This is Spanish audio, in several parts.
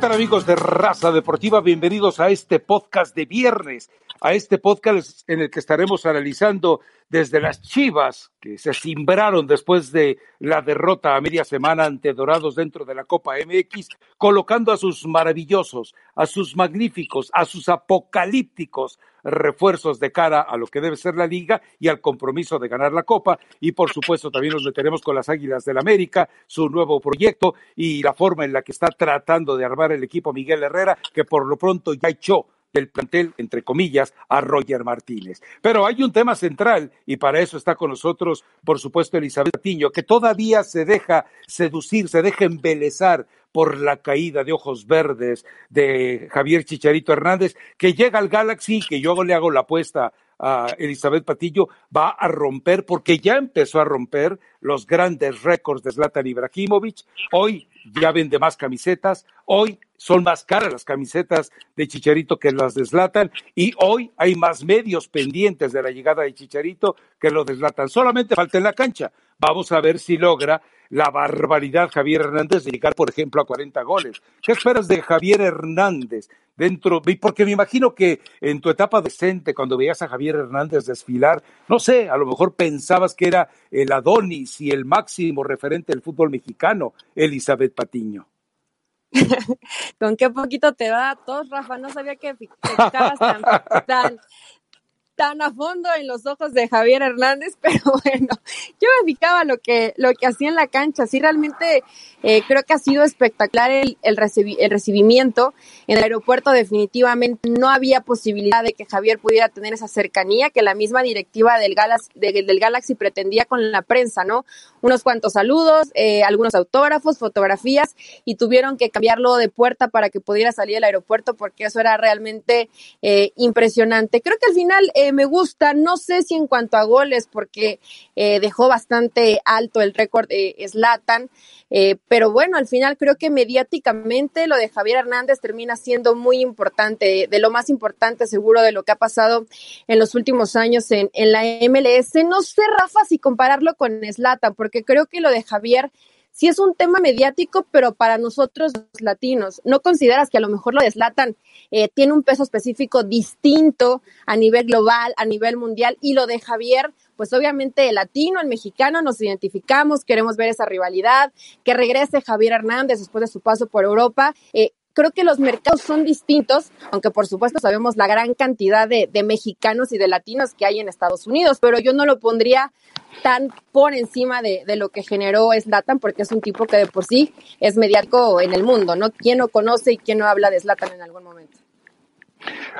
tal amigos de Raza Deportiva? Bienvenidos a este podcast de viernes, a este podcast en el que estaremos analizando desde las Chivas, que se cimbraron después de la derrota a media semana ante Dorados dentro de la Copa MX, colocando a sus maravillosos, a sus magníficos, a sus apocalípticos refuerzos de cara a lo que debe ser la liga y al compromiso de ganar la Copa. Y por supuesto también nos meteremos con las Águilas del América, su nuevo proyecto y la forma en la que está tratando de armar el equipo Miguel Herrera, que por lo pronto ya echó del plantel, entre comillas, a Roger Martínez. Pero hay un tema central y para eso está con nosotros, por supuesto, Elizabeth Tiño, que todavía se deja seducir, se deja embelezar por la caída de ojos verdes de Javier Chicharito Hernández, que llega al Galaxy, que yo le hago la apuesta a Elizabeth Patillo, va a romper, porque ya empezó a romper los grandes récords de Zlatan Ibrahimovic. Hoy ya vende más camisetas, hoy son más caras las camisetas de Chicharito que las de Zlatan y hoy hay más medios pendientes de la llegada de Chicharito que lo de Zlatan. Solamente falta en la cancha. Vamos a ver si logra la barbaridad Javier Hernández de llegar, por ejemplo, a 40 goles. ¿Qué esperas de Javier Hernández dentro? Porque me imagino que en tu etapa decente, cuando veías a Javier Hernández desfilar, no sé, a lo mejor pensabas que era el Adonis y el máximo referente del fútbol mexicano, Elizabeth Patiño. Con qué poquito te da a todos, Rafa. No sabía que te tan, tan, tan a fondo en los ojos de Javier Hernández, pero bueno, yo me fijaba lo que, lo que hacía en la cancha. Sí, realmente eh, creo que ha sido espectacular el, el, recibimiento. En el aeropuerto definitivamente no había posibilidad de que Javier pudiera tener esa cercanía que la misma directiva del del Galaxy pretendía con la prensa, ¿no? Unos cuantos saludos, eh, algunos autógrafos, fotografías y tuvieron que cambiarlo de puerta para que pudiera salir del aeropuerto porque eso era realmente eh, impresionante. Creo que al final me gusta, no sé si en cuanto a goles, porque eh, dejó bastante alto el récord de Slatan, eh, pero bueno, al final creo que mediáticamente lo de Javier Hernández termina siendo muy importante, de lo más importante seguro de lo que ha pasado en los últimos años en, en la MLS. No sé, Rafa, si compararlo con Slatan, porque creo que lo de Javier sí es un tema mediático, pero para nosotros los latinos, ¿no consideras que a lo mejor lo deslatan? Eh, tiene un peso específico distinto a nivel global, a nivel mundial, y lo de Javier, pues obviamente el latino, el mexicano, nos identificamos, queremos ver esa rivalidad, que regrese Javier Hernández después de su paso por Europa. Eh, creo que los mercados son distintos, aunque por supuesto sabemos la gran cantidad de, de, mexicanos y de latinos que hay en Estados Unidos, pero yo no lo pondría tan por encima de, de lo que generó Slatan, porque es un tipo que de por sí es mediático en el mundo, ¿no? ¿Quién no conoce y quién no habla de Slatan en algún momento?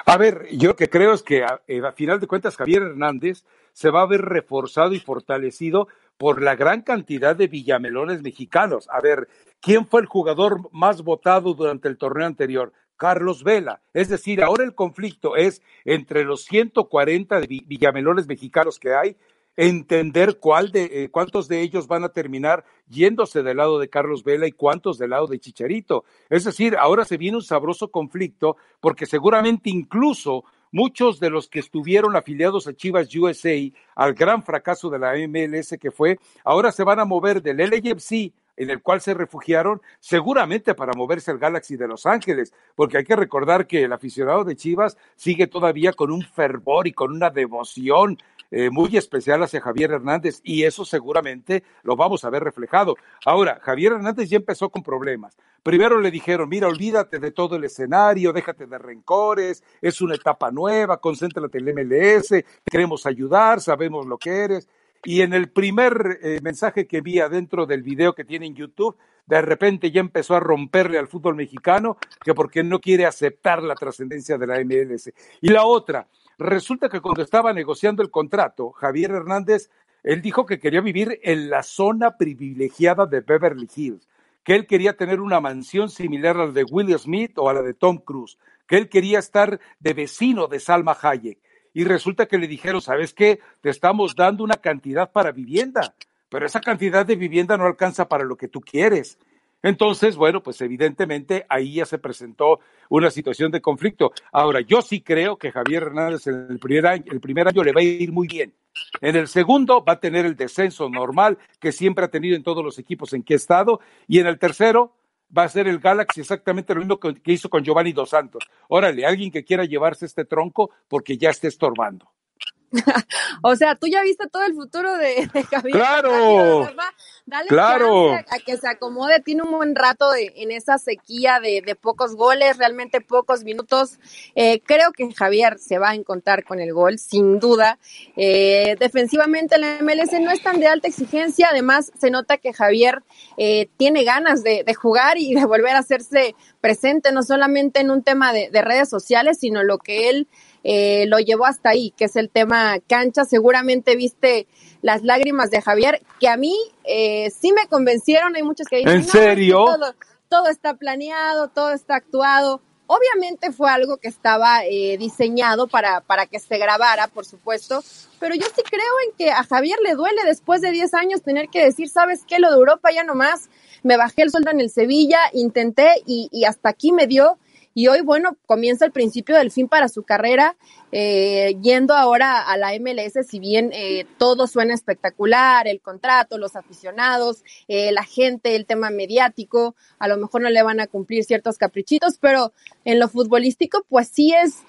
A ver, yo lo que creo es que a, a, final de cuentas Javier Hernández se va a ver reforzado y fortalecido por la gran cantidad de villamelones mexicanos. A ver, ¿quién fue el jugador más votado durante el torneo anterior? Carlos Vela. Es decir, ahora el conflicto es entre los 140 de villamelones mexicanos que hay entender cuál de, eh, cuántos de ellos van a terminar yéndose del lado de Carlos Vela y cuántos del lado de Chicharito. Es decir, ahora se viene un sabroso conflicto porque seguramente incluso muchos de los que estuvieron afiliados a Chivas USA al gran fracaso de la MLS que fue, ahora se van a mover del LAFC en el cual se refugiaron, seguramente para moverse al Galaxy de Los Ángeles, porque hay que recordar que el aficionado de Chivas sigue todavía con un fervor y con una devoción eh, muy especial hacia Javier Hernández y eso seguramente lo vamos a ver reflejado. Ahora, Javier Hernández ya empezó con problemas. Primero le dijeron, mira, olvídate de todo el escenario, déjate de rencores, es una etapa nueva, concéntrate en el MLS, queremos ayudar, sabemos lo que eres. Y en el primer eh, mensaje que vi adentro del video que tiene en YouTube, de repente ya empezó a romperle al fútbol mexicano, que porque no quiere aceptar la trascendencia de la MLS. Y la otra, resulta que cuando estaba negociando el contrato, Javier Hernández, él dijo que quería vivir en la zona privilegiada de Beverly Hills, que él quería tener una mansión similar a la de Will Smith o a la de Tom Cruise, que él quería estar de vecino de Salma Hayek y resulta que le dijeron, ¿sabes qué? Te estamos dando una cantidad para vivienda, pero esa cantidad de vivienda no alcanza para lo que tú quieres. Entonces, bueno, pues evidentemente ahí ya se presentó una situación de conflicto. Ahora, yo sí creo que Javier Hernández en el primer año, el primer año le va a ir muy bien. En el segundo va a tener el descenso normal que siempre ha tenido en todos los equipos en que ha estado. Y en el tercero, va a ser el Galaxy exactamente lo mismo que, hizo con Giovanni Dos Santos. Órale, alguien que quiera llevarse este tronco porque ya esté estorbando. o sea, tú ya viste todo el futuro de, Javier. Claro. Dale claro. a que se acomode. Tiene un buen rato en esa sequía de, pocos goles, realmente pocos minutos. Eh, creo que Javier se va a encontrar con el gol, sin duda. Eh, defensivamente la MLS no es tan de alta exigencia. Además, se nota que Javier eh, tiene ganas de, jugar y de volver a hacerse presente, no solamente en un tema de redes sociales, sino lo que él eh, lo llevó hasta ahí, que es el tema cancha. Seguramente viste las lágrimas de Javier, que a mí eh, sí me convencieron. Hay muchos que dicen, ¿en serio? todo, está planeado, todo está actuado. Obviamente fue algo que estaba eh, diseñado para, para que se grabara, por supuesto, pero yo sí creo en que a Javier le duele después de 10 años tener que decir, ¿sabes qué? Lo de Europa ya nomás, me bajé el sueldo en el Sevilla, intenté y, y hasta aquí me dio y hoy, bueno, comienza el principio del fin para su carrera, eh, yendo ahora a la MLS, si bien eh, todo suena espectacular, el contrato, los aficionados, eh, la gente, el tema mediático, a lo mejor no le van a cumplir ciertos caprichitos, pero en lo futbolístico, pues sí es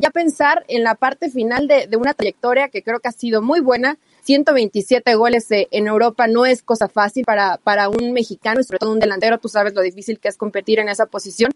ya pensar en la parte final de, de una trayectoria que creo que ha sido muy buena, 127 goles eh, en Europa no es cosa fácil para, para un mexicano y sobre todo un delantero, tú sabes lo difícil que es competir en esa posición.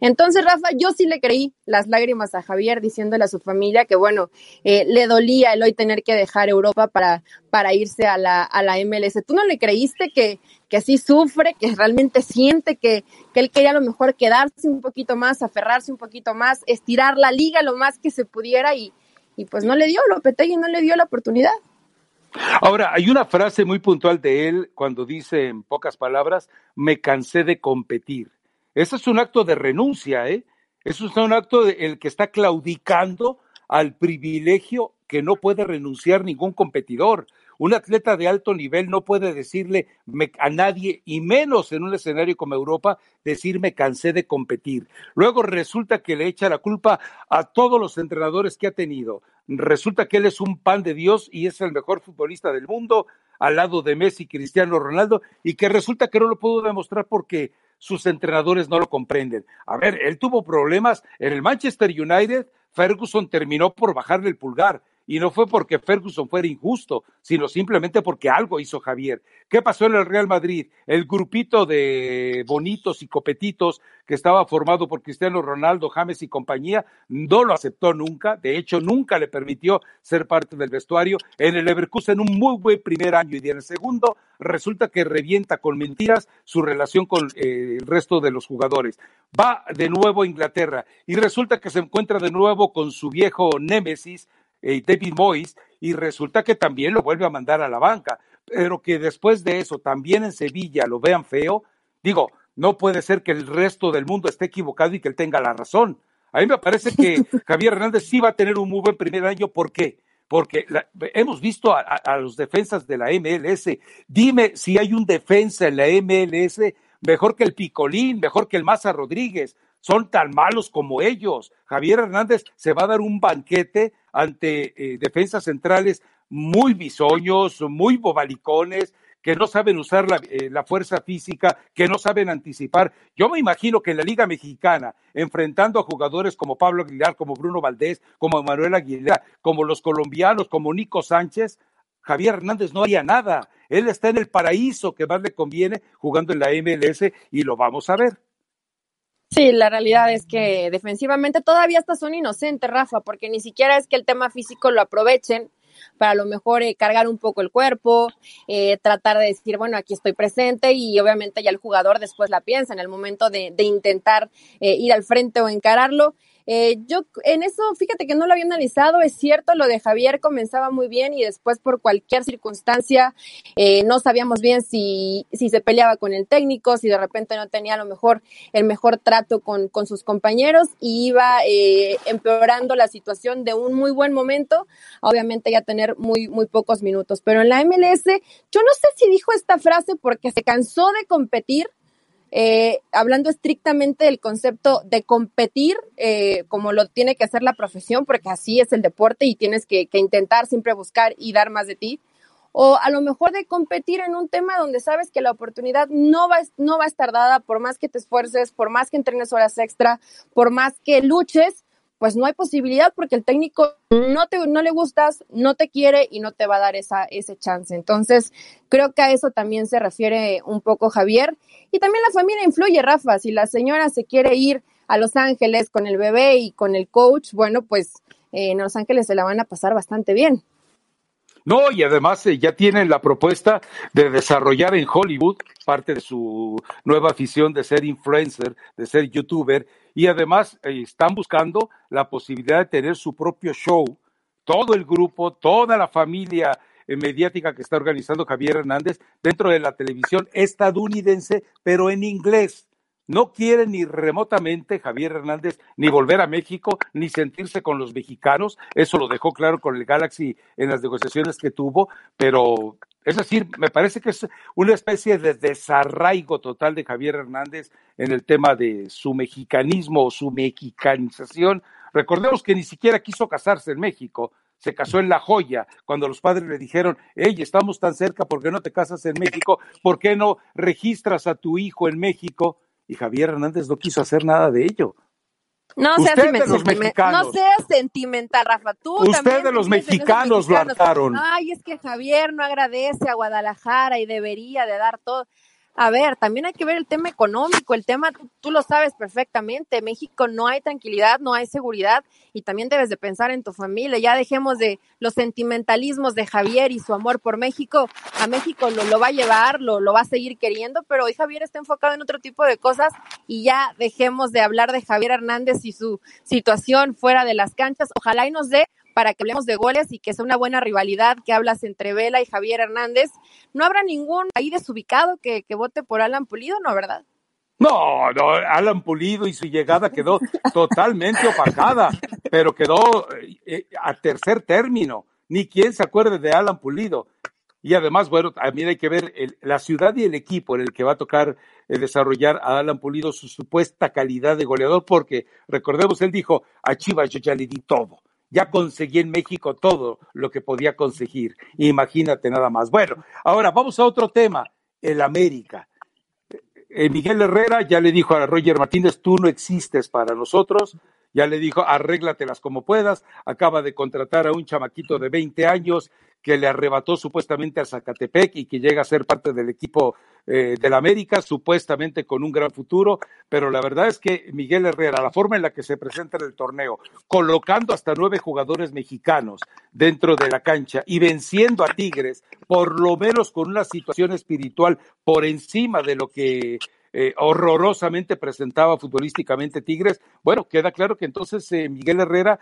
Entonces, Rafa, yo sí le creí las lágrimas a Javier diciéndole a su familia que, bueno, eh, le dolía el hoy tener que dejar Europa para, para irse a la, a la MLS. ¿Tú no le creíste que, que sí sufre, que realmente siente que, que él quería a lo mejor quedarse un poquito más, aferrarse un poquito más, estirar la liga lo más que se pudiera y, y pues no le dio, Lopetegui no le dio la oportunidad? Ahora, hay una frase muy puntual de él cuando dice en pocas palabras, me cansé de competir. Ese es un acto de renuncia, ¿eh? Eso es un acto de el que está claudicando al privilegio que no puede renunciar ningún competidor. Un atleta de alto nivel no puede decirle a nadie, y menos en un escenario como Europa, decir me cansé de competir. Luego resulta que le echa la culpa a todos los entrenadores que ha tenido. Resulta que él es un pan de Dios y es el mejor futbolista del mundo al lado de Messi, Cristiano Ronaldo, y que resulta que no lo pudo demostrar porque sus entrenadores no lo comprenden. A ver, él tuvo problemas en el Manchester United, Ferguson terminó por bajarle el pulgar y no fue porque Ferguson fuera injusto, sino simplemente porque algo hizo Javier. ¿Qué pasó en el Real Madrid? El grupito de bonitos y copetitos que estaba formado por Cristiano Ronaldo, James y compañía, no lo aceptó nunca, de hecho nunca le permitió ser parte del vestuario. En el Leverkusen un muy buen primer año y en el segundo resulta que revienta con mentiras su relación con eh, el resto de los jugadores. Va de nuevo a Inglaterra y resulta que se encuentra de nuevo con su viejo némesis, eh, David Moyes, y resulta que también lo vuelve a mandar a la banca, pero que después de eso también en Sevilla lo vean feo, digo, no puede ser que el resto del mundo esté equivocado y que él tenga la razón. A mí me parece que Javier Hernández sí va a tener un muy buen primer año. ¿Por qué? Porque hemos visto a, a, los defensas de la MLS. Dime si hay un defensa en la MLS mejor que el Picolín, mejor que el Maza Rodríguez. Son tan malos como ellos. Javier Hernández se va a dar un banquete ante eh, defensas centrales muy bisoños, muy bobalicones, que no saben usar la, eh, la, fuerza física, que no saben anticipar. Yo me imagino que en la Liga Mexicana, enfrentando a jugadores como Pablo Aguilar, como Bruno Valdés, como Manuel Aguilar, como los colombianos, como Nico Sánchez, Javier Hernández no haría nada. Él está en el paraíso que más le conviene jugando en la MLS y lo vamos a ver. Sí, la realidad es que defensivamente todavía hasta son inocentes, Rafa, porque ni siquiera es que el tema físico lo aprovechen para a lo mejor eh, cargar un poco el cuerpo, eh, tratar de decir, bueno, aquí estoy presente y obviamente ya el jugador después la piensa en el momento de, intentar eh, ir al frente o encararlo. Eh, yo en eso, fíjate que no lo había analizado, es cierto, lo de Javier comenzaba muy bien y después por cualquier circunstancia eh, no sabíamos bien si, si se peleaba con el técnico, si de repente no tenía a lo mejor el mejor trato con, con sus compañeros y iba eh, empeorando la situación de un muy buen momento, obviamente ya tener muy, muy pocos minutos. Pero en la MLS, yo no sé si dijo esta frase porque se cansó de competir eh, hablando estrictamente del concepto de competir eh, como lo tiene que hacer la profesión, porque así es el deporte y tienes que, intentar siempre buscar y dar más de ti, o a lo mejor de competir en un tema donde sabes que la oportunidad no va, no va a estar dada por más que te esfuerces, por más que entrenes horas extra, por más que luches, pues no hay posibilidad porque el técnico no te no le gustas, no te quiere y no te va a dar esa ese chance. Entonces, creo que a eso también se refiere un poco Javier y también la familia influye, Rafa, si la señora se quiere ir a Los Ángeles con el bebé y con el coach, bueno, pues eh, en Los Ángeles se la van a pasar bastante bien. No, y además eh, ya tienen la propuesta de desarrollar en Hollywood parte de su nueva afición de ser influencer, de ser youtuber, y además eh, están buscando la posibilidad de tener su propio show. Todo el grupo, toda la familia eh, mediática que está organizando Javier Hernández dentro de la televisión estadounidense, pero en inglés. No quiere ni remotamente Javier Hernández ni volver a México, ni sentirse con los mexicanos. Eso lo dejó claro con el Galaxy en las negociaciones que tuvo, pero es decir, me parece que es una especie de desarraigo total de Javier Hernández en el tema de su mexicanismo o su mexicanización. Recordemos que ni siquiera quiso casarse en México, se casó en La Joya, cuando los padres le dijeron, hey, estamos tan cerca, ¿por qué no te casas en México? ¿Por qué no registras a tu hijo en México? Y Javier Hernández no quiso hacer nada de ello. No seas, no seas sentimental, Rafa. Tú Ustedes los mexicanos, lo hartaron. Ay, es que Javier no agradece a Guadalajara y debería de dar todo. A ver, también hay que ver el tema económico, el tema, tú, lo sabes perfectamente, México no hay tranquilidad, no hay seguridad y también debes de pensar en tu familia, ya dejemos de los sentimentalismos de Javier y su amor por México, a México lo, lo va a llevar, lo, lo va a seguir queriendo, pero hoy Javier está enfocado en otro tipo de cosas y ya dejemos de hablar de Javier Hernández y su situación fuera de las canchas, ojalá y nos dé para que hablemos de goles y que sea una buena rivalidad que hablas entre Vela y Javier Hernández. No habrá ningún ahí desubicado que, que vote por Alan Pulido, ¿no, verdad? No, no, Alan Pulido y su llegada quedó totalmente opacada, pero quedó eh, a tercer término. Ni quien se acuerde de Alan Pulido. Y además, bueno, también hay que ver la ciudad y el equipo en el que va a tocar eh, desarrollar a Alan Pulido su supuesta calidad de goleador, porque recordemos, él dijo, a Chivas yo ya le di todo ya conseguí en México todo lo que podía conseguir. Imagínate nada más. Bueno, ahora vamos a otro tema, el América. Eh, Miguel Herrera ya le dijo a Roger Martínez, tú no existes para nosotros, ya le dijo, arréglatelas como puedas, acaba de contratar a un chamaquito de 20 años que le arrebató supuestamente a Zacatepec y que llega a ser parte del equipo eh, del América, supuestamente con un gran futuro, pero la verdad es que Miguel Herrera, la forma en la que se presenta en el torneo, colocando hasta nueve jugadores mexicanos dentro de la cancha y venciendo a Tigres, por lo menos con una situación espiritual por encima de lo que eh, horrorosamente presentaba futbolísticamente Tigres, bueno, queda claro que entonces eh, Miguel Herrera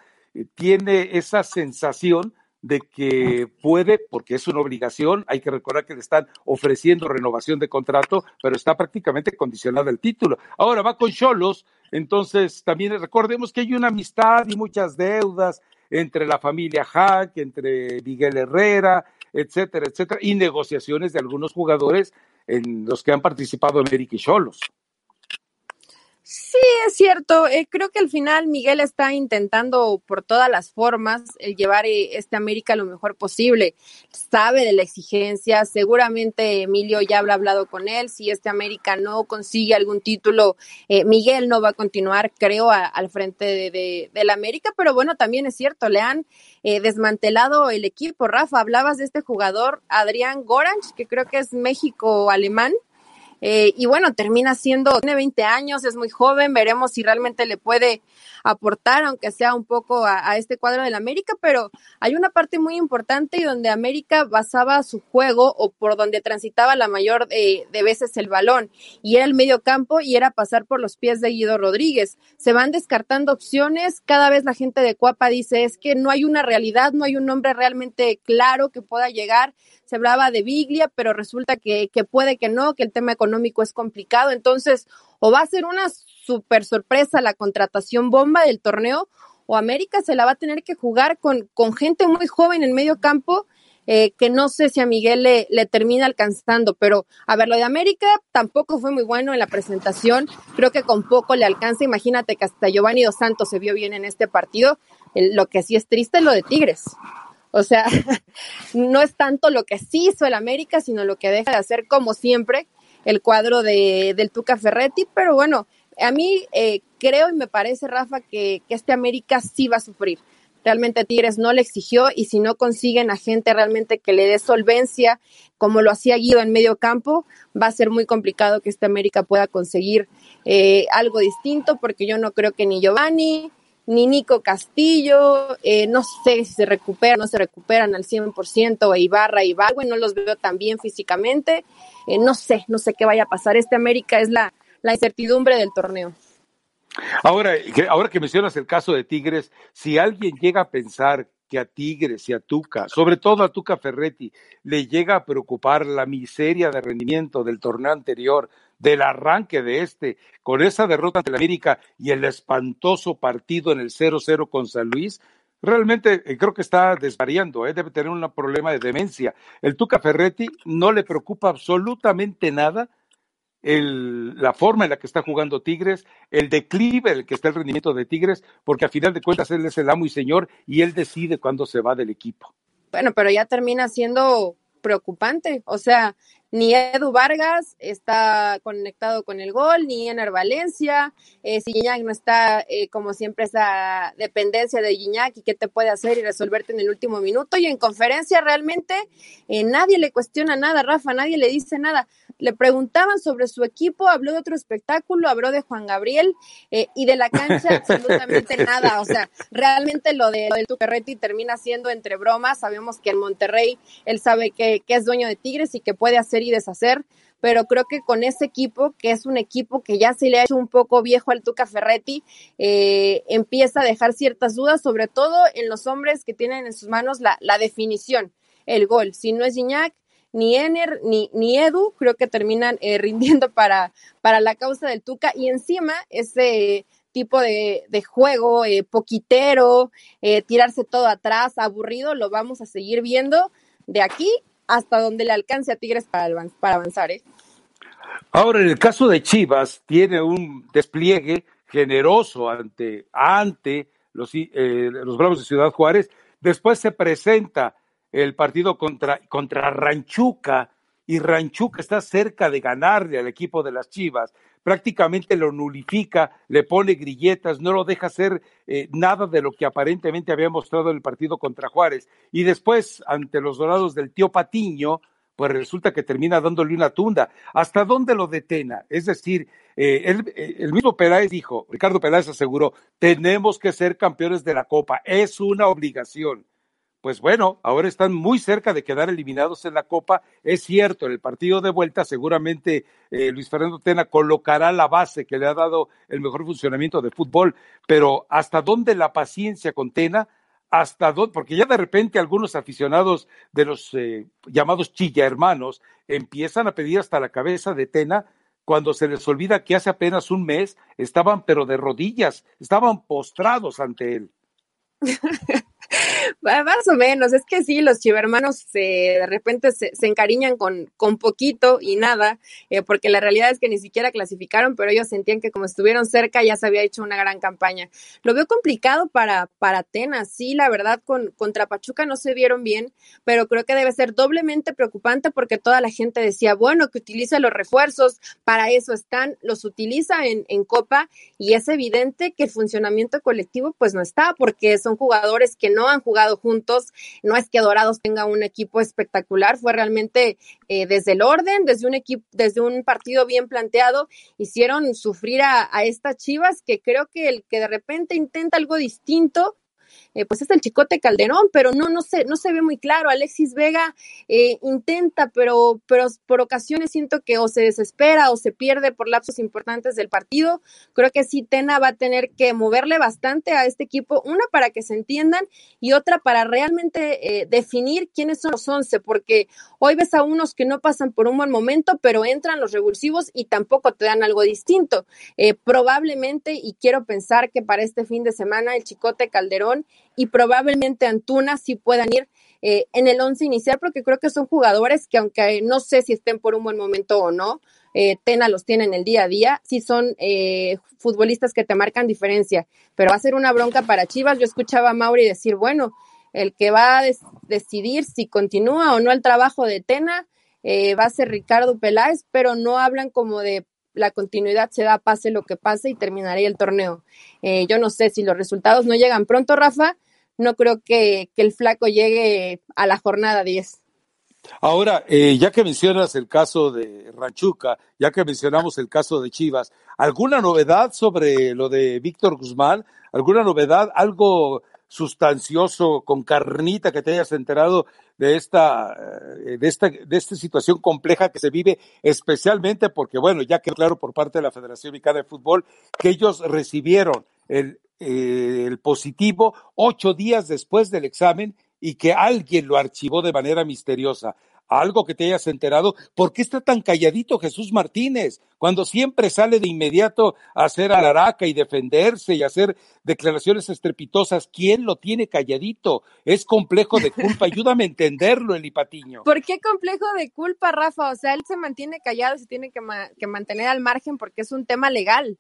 tiene esa sensación de que puede, porque es una obligación, hay que recordar que le están ofreciendo renovación de contrato, pero está prácticamente condicionado el título. Ahora va con Cholos, entonces también recordemos que hay una amistad y muchas deudas entre la familia Hack, entre Miguel Herrera, etcétera, etcétera, y negociaciones de algunos jugadores en los que han participado América y Cholos. Sí, es cierto. Eh, creo que al final Miguel está intentando por todas las formas el llevar eh, este América lo mejor posible. Sabe de la exigencia. Seguramente Emilio ya habrá hablado con él. Si este América no consigue algún título, eh, Miguel no va a continuar, creo, al frente de, la América. Pero bueno, también es cierto, le han desmantelado el equipo. Rafa, hablabas de este jugador, Adrián Goranch, que creo que es México-alemán. Eh, y bueno, termina siendo, tiene 20 años, es muy joven, veremos si realmente le puede aportar, aunque sea un poco a, este cuadro del América, pero hay una parte muy importante y donde América basaba su juego o por donde transitaba la mayor de, de veces el balón, y era el medio campo y era pasar por los pies de Guido Rodríguez. Se van descartando opciones, cada vez la gente de Cuapa dice es que no hay una realidad, no hay un nombre realmente claro que pueda llegar, se hablaba de Biglia, pero resulta que, puede que no, que el tema económico es complicado. Entonces, o va a ser una super sorpresa la contratación bomba del torneo, o América se la va a tener que jugar con, con gente muy joven en medio campo. Eh, que no sé si a Miguel le, le, termina alcanzando, pero a ver, lo de América tampoco fue muy bueno en la presentación, creo que con poco le alcanza, imagínate que hasta Giovanni Dos Santos se vio bien en este partido, lo que sí es triste es lo de Tigres. O sea, no es tanto lo que sí hizo el América, sino lo que deja de hacer como siempre el cuadro de, del Tuca Ferretti, pero bueno, a mí eh, creo y me parece, Rafa, que, que este América sí va a sufrir. Realmente Tigres no le exigió y si no consiguen a gente realmente que le dé solvencia, como lo hacía Guido en medio campo, va a ser muy complicado que este América pueda conseguir eh, algo distinto porque yo no creo que ni Giovanni, ni Nico Castillo, eh, no sé si se recuperan, no se recuperan al 100%, o Ibarra Bagüe, no los veo tan bien físicamente, eh, no sé, no sé qué vaya a pasar. Este América es la, la incertidumbre del torneo. Ahora, ahora que mencionas el caso de Tigres, si alguien llega a pensar que a Tigres y a Tuca, sobre todo a Tuca Ferretti, le llega a preocupar la miseria de rendimiento del torneo anterior, del arranque de este, con esa derrota ante la América y el espantoso partido en el 0-0 con San Luis, realmente eh, creo que está desvariando, ¿eh? debe tener un problema de demencia. El Tuca Ferretti no le preocupa absolutamente nada la forma en la que está jugando Tigres, el declive en el que está el rendimiento de Tigres, porque a final de cuentas él es el amo y señor y él decide cuándo se va del equipo. Bueno, pero ya termina siendo preocupante. O sea, ni Edu Vargas está conectado con el gol, ni Ener Valencia, eh, si Gignac no está eh, como siempre esa dependencia de Gignac y qué te puede hacer y resolverte en el último minuto. Y en conferencia realmente eh, nadie le cuestiona nada, Rafa, nadie le dice nada. Le preguntaban sobre su equipo, habló de otro espectáculo, habló de Juan Gabriel eh, y de la cancha absolutamente nada. O sea, realmente lo, de, lo del Tucarretti termina siendo entre bromas. Sabemos que en Monterrey él sabe que, que es dueño de Tigres y que puede hacer y deshacer, pero creo que con ese equipo, que es un equipo que ya se le ha hecho un poco viejo al Tuca Ferretti, eh, empieza a dejar ciertas dudas, sobre todo en los hombres que tienen en sus manos la, definición, el gol. Si no es Gignac, ni Ener ni, ni Edu, creo que terminan eh, rindiendo para, para la causa del Tuca y encima ese tipo de, de juego eh, poquitero, eh, tirarse todo atrás, aburrido, lo vamos a seguir viendo de aquí hasta donde le alcance a Tigres para, avanzar. ¿eh? Ahora, en el caso de Chivas, tiene un despliegue generoso ante, ante los, eh, los Bravos de Ciudad Juárez. Después se presenta el partido contra, contra Ranchuca y Ranchuca está cerca de ganarle al equipo de las Chivas prácticamente lo nulifica, le pone grilletas, no lo deja hacer eh, nada de lo que aparentemente había mostrado en el partido contra Juárez. Y después, ante los dorados del tío Patiño, pues resulta que termina dándole una tunda. ¿Hasta dónde lo detena? Es decir, eh, eh, el mismo Peláez dijo, Ricardo Peláez aseguró, tenemos que ser campeones de la Copa, es una obligación pues bueno, ahora están muy cerca de quedar eliminados en la Copa. Es cierto, en el partido de vuelta seguramente eh, Luis Fernando Tena colocará la base que le ha dado el mejor funcionamiento de fútbol, pero ¿hasta dónde la paciencia con Tena? hasta dónde, porque ya de repente algunos aficionados de los eh, llamados chilla hermanos empiezan a pedir hasta la cabeza de Tena cuando se les olvida que hace apenas un mes estaban pero de rodillas, estaban postrados ante él. Más o menos, es que sí, los chivermanos de repente se, encariñan con, con poquito y nada, eh, porque la realidad es que ni siquiera clasificaron, pero ellos sentían que como estuvieron cerca ya se había hecho una gran campaña. Lo veo complicado para, para Atenas, sí, la verdad, con, contra Pachuca no se vieron bien, pero creo que debe ser doblemente preocupante porque toda la gente decía, bueno, que utiliza los refuerzos, para eso están, los utiliza en, en Copa y es evidente que el funcionamiento colectivo pues no está, porque son jugadores que no han jugado juntos. No es que Dorados tenga un equipo espectacular, fue realmente eh, desde el orden, desde un equipo, desde un partido bien planteado, hicieron sufrir a estas Chivas que creo que el que de repente intenta algo distinto eh, pues es el Chicote Calderón, pero no, no se, no se ve muy claro. Alexis Vega eh, intenta, pero, pero por ocasiones siento que o se desespera o se pierde por lapsos importantes del partido. Creo que sí, Tena va a tener que moverle bastante a este equipo, una para que se entiendan y otra para realmente eh, definir quiénes son los once, porque hoy ves a unos que no pasan por un buen momento, pero entran los revulsivos y tampoco te dan algo distinto. probablemente, y quiero pensar que para este fin de semana el Chicote Calderón y probablemente Antuna sí puedan ir eh, en el once inicial porque creo que son jugadores que aunque no sé si estén por un buen momento o no, eh, Tena los tiene en el día a día, sí son eh, futbolistas que te marcan diferencia, pero va a ser una bronca para Chivas. Yo escuchaba a Mauri decir, bueno, el que va a decidir si continúa o no el trabajo de Tena eh, va a ser Ricardo Peláez, pero no hablan como de la continuidad se da pase lo que pase y terminaría el torneo. Eh, yo no sé si los resultados no llegan pronto, Rafa, no creo que, que el flaco llegue a la jornada 10. Ahora, eh, ya que mencionas el caso de Ranchuca, ya que mencionamos el caso de Chivas, ¿alguna novedad sobre lo de Víctor Guzmán? ¿Alguna novedad? ¿Algo sustancioso con carnita que te hayas enterado de esta, eh, de esta, de esta situación compleja que se vive, especialmente porque, bueno, ya quedó claro por parte de la Federación Mexicana de Fútbol que ellos recibieron el, eh, el positivo ocho días después del examen y que alguien lo archivó de manera misteriosa. Algo que te hayas enterado. ¿Por qué está tan calladito Jesús Martínez? Cuando siempre sale de inmediato a hacer alaraca y defenderse y hacer declaraciones estrepitosas. ¿Quién lo tiene calladito? Es complejo de culpa. Ayúdame a entenderlo, Eli Patiño. ¿Por qué complejo de culpa, Rafa? O sea, él se mantiene callado se tiene que, que mantener al margen porque es un tema legal.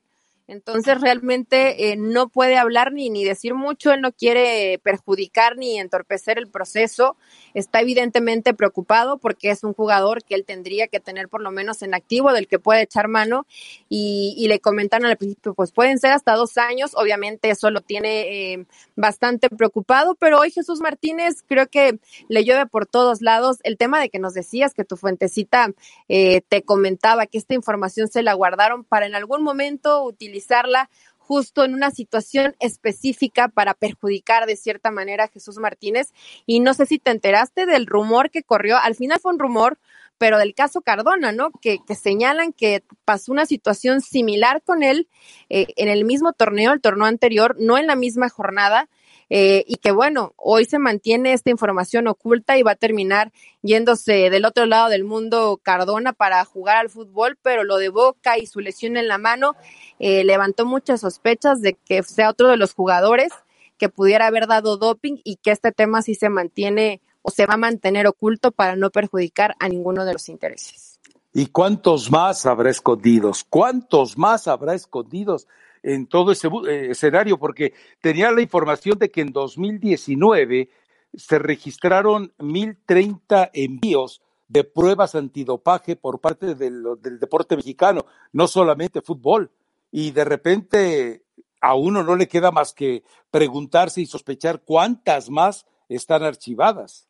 Entonces realmente eh, no puede hablar ni, ni decir mucho, él no quiere perjudicar ni entorpecer el proceso, está evidentemente preocupado porque es un jugador que él tendría que tener por lo menos en activo, del que puede echar mano y, y le comentan al principio, pues pueden ser hasta dos años, obviamente eso lo tiene eh, bastante preocupado, pero hoy Jesús Martínez creo que le llueve por todos lados el tema de que nos decías que tu fuentecita eh, te comentaba que esta información se la guardaron para en algún momento utilizar justo en una situación específica para perjudicar de cierta manera a Jesús Martínez. Y no sé si te enteraste del rumor que corrió, al final fue un rumor, pero del caso Cardona, ¿no? Que, que señalan que pasó una situación similar con él eh, en el mismo torneo, el torneo anterior, no en la misma jornada, eh, y que bueno, hoy se mantiene esta información oculta y va a terminar yéndose del otro lado del mundo Cardona para jugar al fútbol, pero lo de Boca y su lesión en la mano eh, levantó muchas sospechas de que sea otro de los jugadores que pudiera haber dado doping y que este tema sí se mantiene o se va a mantener oculto para no perjudicar a ninguno de los intereses. ¿Y cuántos más habrá escondidos? ¿Cuántos más habrá escondidos? En todo ese eh, escenario, porque tenía la información de que en 2019 se registraron 1.030 envíos de pruebas antidopaje por parte del, del deporte mexicano, no solamente fútbol. Y de repente a uno no le queda más que preguntarse y sospechar cuántas más están archivadas.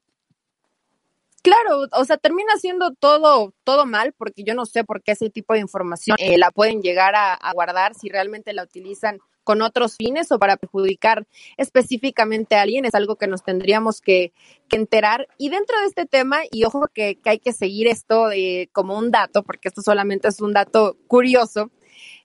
Claro, o sea, termina siendo todo, todo mal, porque yo no sé por qué ese tipo de información eh, la pueden llegar a, guardar si realmente la utilizan con otros fines o para perjudicar específicamente a alguien, es algo que nos tendríamos que, que enterar. Y dentro de este tema, y ojo que, que hay que seguir esto de, como un dato, porque esto solamente es un dato curioso,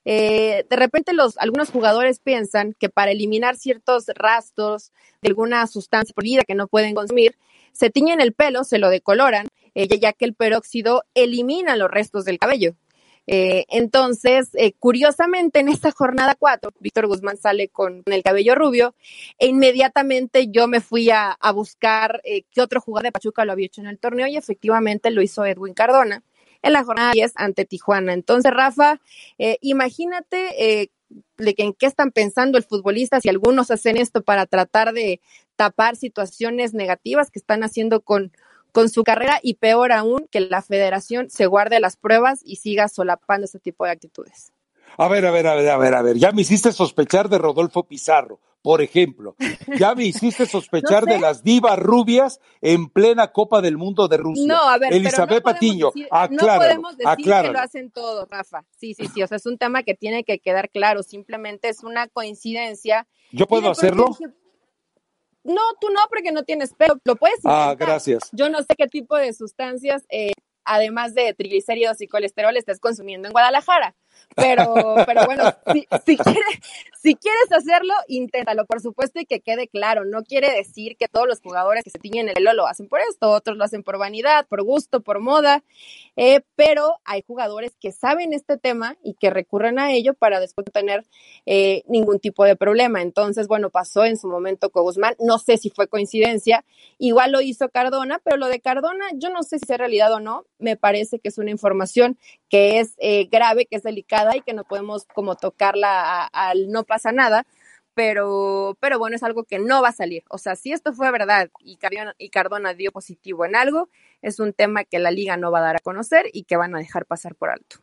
eh, de repente los, algunos jugadores piensan que para eliminar ciertos rastros de alguna sustancia prohibida que no pueden consumir, se tiñen el pelo, se lo decoloran, eh, ya que el peróxido elimina los restos del cabello. Eh, entonces, eh, curiosamente, en esta jornada 4, Víctor Guzmán sale con, el cabello rubio e inmediatamente yo me fui a, a buscar qué otro jugador de Pachuca lo había hecho en el torneo y efectivamente lo hizo Edwin Cardona en la jornada 10 ante Tijuana. Entonces, Rafa, imagínate en qué están pensando el futbolista, si algunos hacen esto para tratar de tapar situaciones negativas que están haciendo con, con su carrera y peor aún que la federación se guarde las pruebas y siga solapando este tipo de actitudes. A ver, a ver, a ver, a ver, a ver, ya me hiciste sospechar de Rodolfo Pizarro, por ejemplo. Ya me hiciste sospechar de las divas rubias en plena Copa del Mundo de Rusia. No, a ver, Elizabeth Patiño, decir, acláralo, no podemos decir acláralo. que lo hacen todo, Rafa. Sí, sí, sí, o sea, es un tema que tiene que quedar claro, simplemente es una coincidencia. ¿Yo puedo hacerlo? No, tú no, porque no tienes pelo. Lo puedes intentar. Ah, gracias. Yo no sé qué tipo de sustancias, eh, además de triglicéridos y colesterol, estés consumiendo en Guadalajara. Pero, pero bueno, si, quieres, si quieres hacerlo, inténtalo, por supuesto, y que quede claro. No quiere decir que todos los jugadores que se tiñen el pelo lo hacen por esto, otros lo hacen por vanidad, por gusto, por moda, eh, pero hay jugadores que saben este tema y que recurren a ello para después no tener eh, ningún tipo de problema. Entonces, bueno, pasó en su momento con Guzmán, no sé si fue coincidencia, igual lo hizo Cardona, pero lo de Cardona, yo no sé si es realidad o no, me parece que es una información que es eh, grave, que es delicada y que no podemos como tocarla al no pasa nada, pero, pero bueno, es algo que no va a salir. O sea, si esto fue verdad y Cardona, y Cardona dio positivo en algo, es un tema que la liga no va a dar a conocer y que van a dejar pasar por alto.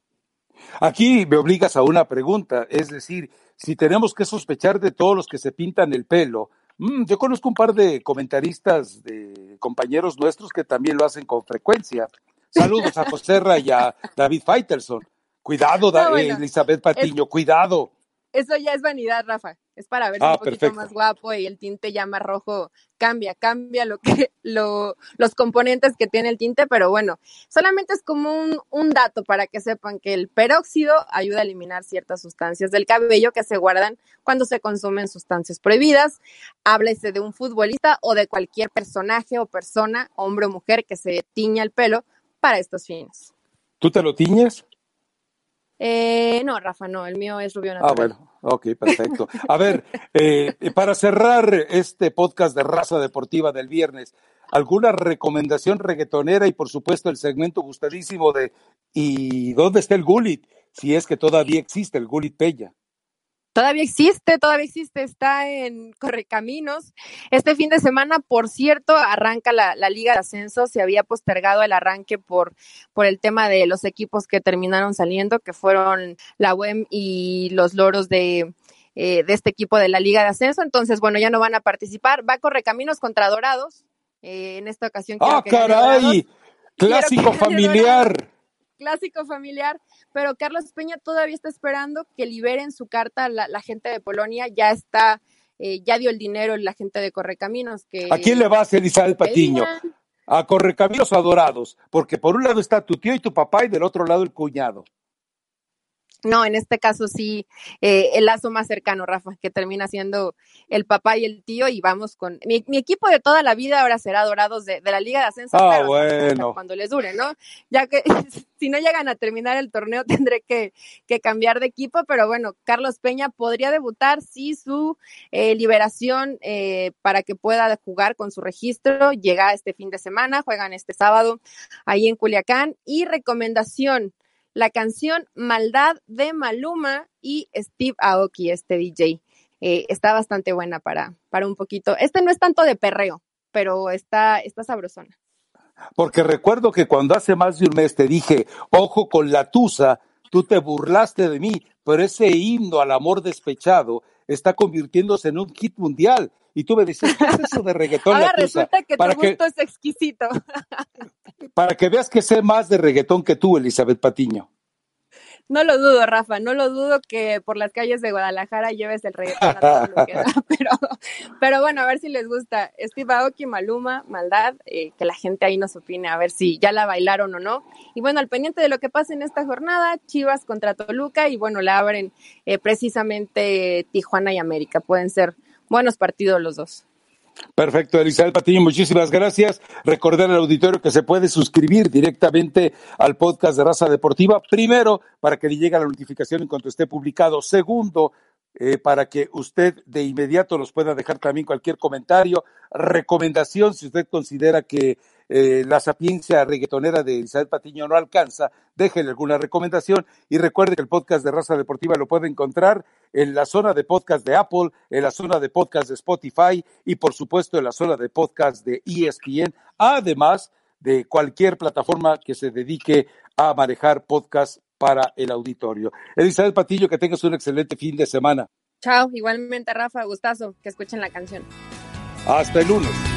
Aquí me obligas a una pregunta, es decir, si tenemos que sospechar de todos los que se pintan el pelo, mm, yo conozco un par de comentaristas, de compañeros nuestros que también lo hacen con frecuencia. Saludos a José y a David Faitelson. Cuidado, no, bueno, Elizabeth Patiño, es, cuidado. Eso ya es vanidad, Rafa. Es para verse ah, un poquito perfecto. más guapo y el tinte ya más rojo cambia, cambia lo que, lo, los componentes que tiene el tinte, pero bueno, solamente es como un, un dato para que sepan que el peróxido ayuda a eliminar ciertas sustancias del cabello que se guardan cuando se consumen sustancias prohibidas. Háblese de un futbolista o de cualquier personaje o persona, hombre o mujer, que se tiña el pelo para estos fines. ¿Tú te lo tiñes? Eh, no, Rafa, no, el mío es rubio natural. Ah, bueno, ok, perfecto. A ver, eh, para cerrar este podcast de raza deportiva del viernes, ¿alguna recomendación reggaetonera y por supuesto el segmento gustadísimo de ¿y dónde está el Gulit? Si es que todavía existe el Gulit Pella. Todavía existe, todavía existe, está en Correcaminos. Este fin de semana, por cierto, arranca la, la, Liga de Ascenso. Se había postergado el arranque por, por el tema de los equipos que terminaron saliendo, que fueron la UEM y los loros de, eh, de este equipo de la Liga de Ascenso. Entonces, bueno, ya no van a participar. Va Correcaminos contra Dorados. Eh, en esta ocasión. ¡Ah, caray! Clásico familiar clásico familiar, pero Carlos Peña todavía está esperando que liberen su carta la, la gente de Polonia, ya está, eh, ya dio el dinero la gente de Correcaminos. Que, ¿A quién le vas, Elizabeth Patiño? A Correcaminos adorados, porque por un lado está tu tío y tu papá y del otro lado el cuñado. No, en este caso sí, eh, el lazo más cercano, Rafa, que termina siendo el papá y el tío, y vamos con. Mi, mi equipo de toda la vida ahora será Dorados de, de la Liga de Ascenso. Ah, bueno. Cuando les dure, ¿no? Ya que si no llegan a terminar el torneo, tendré que, que cambiar de equipo, pero bueno, Carlos Peña podría debutar si su eh, liberación eh, para que pueda jugar con su registro llega este fin de semana, juegan este sábado ahí en Culiacán. Y recomendación la canción Maldad de Maluma y Steve Aoki, este DJ. Eh, está bastante buena para, para un poquito. Este no es tanto de perreo, pero está, está sabrosona. Porque recuerdo que cuando hace más de un mes te dije, ojo con la tusa, tú te burlaste de mí, pero ese himno al amor despechado está convirtiéndose en un hit mundial. Y tú me dices, ¿qué es eso de reggaetón? Ahora resulta que tu gusto es exquisito. para que veas que sé más de reggaetón que tú, Elizabeth Patiño. No lo dudo, Rafa, no lo dudo que por las calles de Guadalajara lleves el reggaetón a todo lo que da, pero, pero bueno, a ver si les gusta. Steve Aoki, Maluma, Maldad, eh, que la gente ahí nos opine, a ver si ya la bailaron o no. Y bueno, al pendiente de lo que pasa en esta jornada, Chivas contra Toluca, y bueno, la abren eh, precisamente Tijuana y América. Pueden ser buenos partidos los dos. Perfecto, Elizabeth Patiño, muchísimas gracias. Recordar al auditorio que se puede suscribir directamente al podcast de Raza Deportiva. Primero, para que le llegue la notificación en cuanto esté publicado. Segundo, eh, para que usted de inmediato nos pueda dejar también cualquier comentario, recomendación, si usted considera que eh, la sapiencia reggaetonera de Isabel Patiño no alcanza, déjenle alguna recomendación y recuerde que el podcast de Raza Deportiva lo puede encontrar en la zona de podcast de Apple, en la zona de podcast de Spotify y por supuesto en la zona de podcast de ESPN, además de cualquier plataforma que se dedique a manejar podcast para el auditorio. Elizabeth Patillo, que tengas un excelente fin de semana. Chao, igualmente Rafa, gustazo, que escuchen la canción. Hasta el lunes.